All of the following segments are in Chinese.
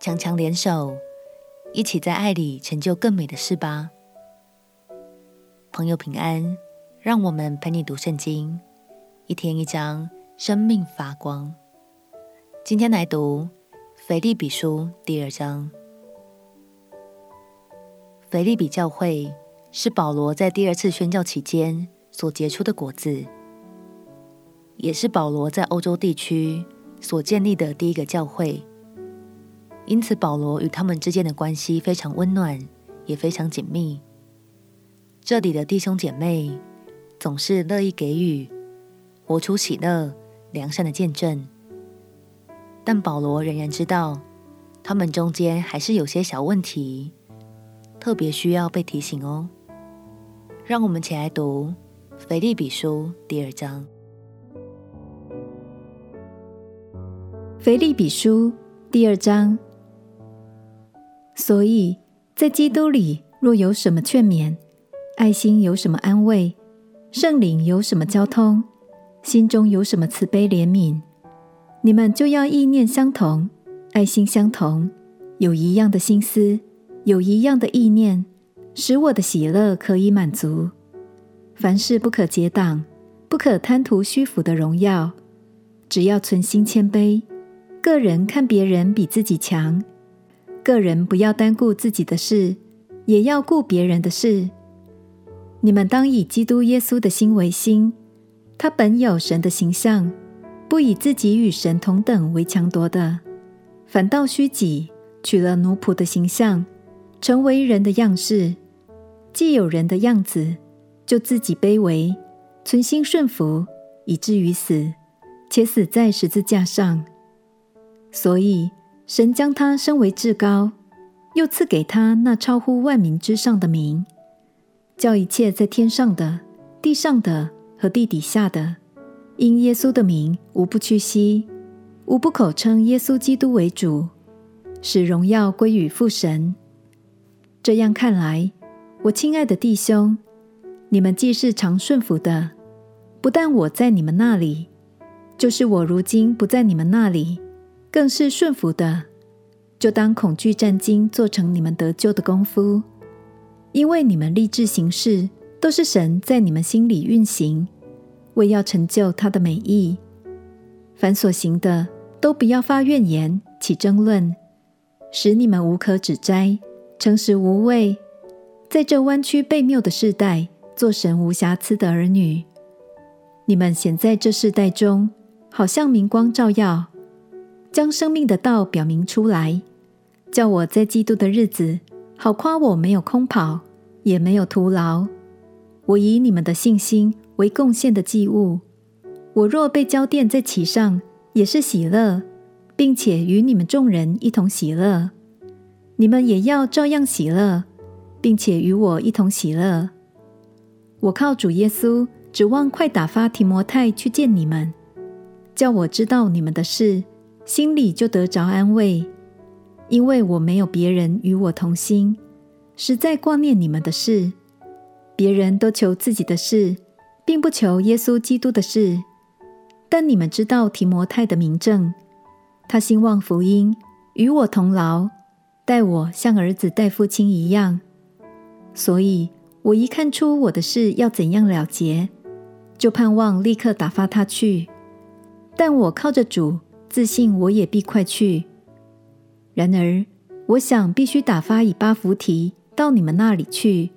强强联手，一起在爱里成就更美的事吧。朋友平安，让我们陪你读圣经，一天一章，生命发光。今天来读腓立比书第二章。腓立比教会是保罗在第二次宣教期间所结出的果子，也是保罗在欧洲地区所建立的第一个教会。因此，保罗与他们之间的关系非常温暖，也非常紧密。这里的弟兄姐妹总是乐意给予，活出喜乐、良善的见证。但保罗仍然知道，他们中间还是有些小问题，特别需要被提醒哦。让我们起来读《腓立比书》第二章，《腓立比书》第二章。所以在基督里，若有什么劝勉，爱心有什么安慰，圣灵有什么交通，心中有什么慈悲怜悯，你们就要意念相同，爱心相同，有一样的心思，有一样的意念，使我的喜乐可以满足。凡事不可结党，不可贪图虚浮的荣耀，只要存心谦卑，个人看别人比自己强。个人不要单顾自己的事，也要顾别人的事。你们当以基督耶稣的心为心，他本有神的形象，不以自己与神同等为强夺的，反倒虚己，取了奴仆的形象，成为人的样式。既有人的样子，就自己卑微，存心顺服，以至于死，且死在十字架上。所以。神将他升为至高，又赐给他那超乎万民之上的名，叫一切在天上的、地上的和地底下的，因耶稣的名，无不屈膝，无不口称耶稣基督为主，使荣耀归于父神。这样看来，我亲爱的弟兄，你们既是常顺服的，不但我在你们那里，就是我如今不在你们那里。更是顺服的，就当恐惧战兢，做成你们得救的功夫。因为你们立志行事，都是神在你们心里运行，为要成就他的美意。凡所行的，都不要发怨言，起争论，使你们无可指摘，诚实无畏，在这弯曲悖谬的世代，做神无瑕疵的儿女。你们显在这世代中，好像明光照耀。将生命的道表明出来，叫我在基督的日子好夸我没有空跑，也没有徒劳。我以你们的信心为贡献的祭物。我若被浇奠在其上，也是喜乐，并且与你们众人一同喜乐。你们也要照样喜乐，并且与我一同喜乐。我靠主耶稣，指望快打发提摩太去见你们，叫我知道你们的事。心里就得着安慰，因为我没有别人与我同心，实在挂念你们的事。别人都求自己的事，并不求耶稣基督的事。但你们知道提摩太的名证，他兴旺福音，与我同劳，待我像儿子待父亲一样。所以我一看出我的事要怎样了结，就盼望立刻打发他去。但我靠着主。自信我也必快去。然而，我想必须打发以巴弗提到你们那里去。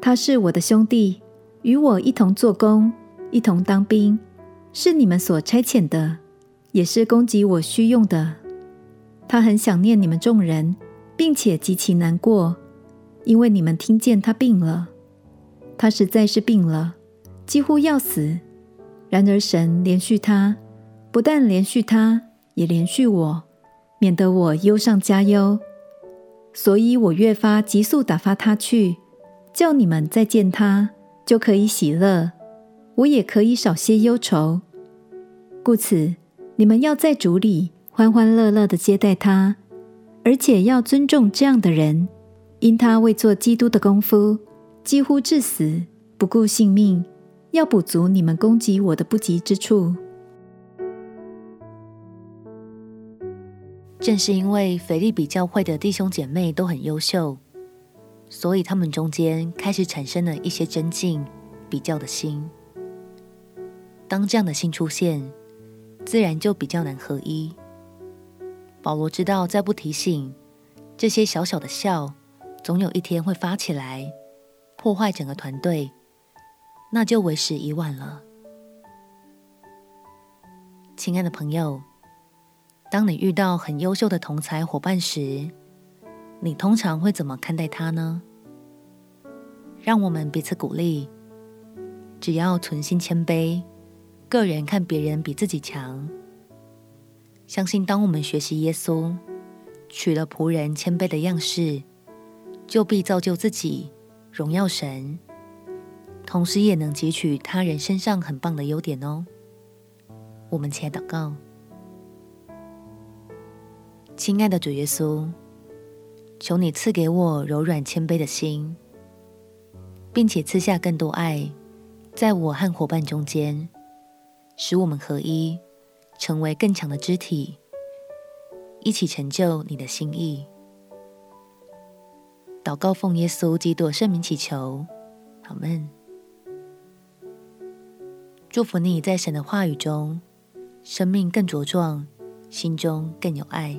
他是我的兄弟，与我一同做工，一同当兵，是你们所差遣的，也是供给我需用的。他很想念你们众人，并且极其难过，因为你们听见他病了。他实在是病了，几乎要死。然而神怜恤他。不但连续他，也连续我，免得我忧上加忧。所以我越发急速打发他去，叫你们再见他，就可以喜乐，我也可以少些忧愁。故此，你们要在主里欢欢乐乐地接待他，而且要尊重这样的人，因他为做基督的功夫，几乎至死，不顾性命，要补足你们攻击我的不及之处。正是因为腓立比教会的弟兄姐妹都很优秀，所以他们中间开始产生了一些争竞、比较的心。当这样的心出现，自然就比较难合一。保罗知道，再不提醒，这些小小的笑，总有一天会发起来，破坏整个团队，那就为时已晚了。亲爱的朋友。当你遇到很优秀的同才伙伴时，你通常会怎么看待他呢？让我们彼此鼓励，只要存心谦卑，个人看别人比自己强。相信当我们学习耶稣，取了仆人谦卑的样式，就必造就自己，荣耀神，同时也能汲取他人身上很棒的优点哦。我们起来祷告。亲爱的主耶稣，求你赐给我柔软谦卑的心，并且赐下更多爱，在我和伙伴中间，使我们合一，成为更强的肢体，一起成就你的心意。祷告奉耶稣基督圣名祈求，阿门。祝福你在神的话语中，生命更茁壮，心中更有爱。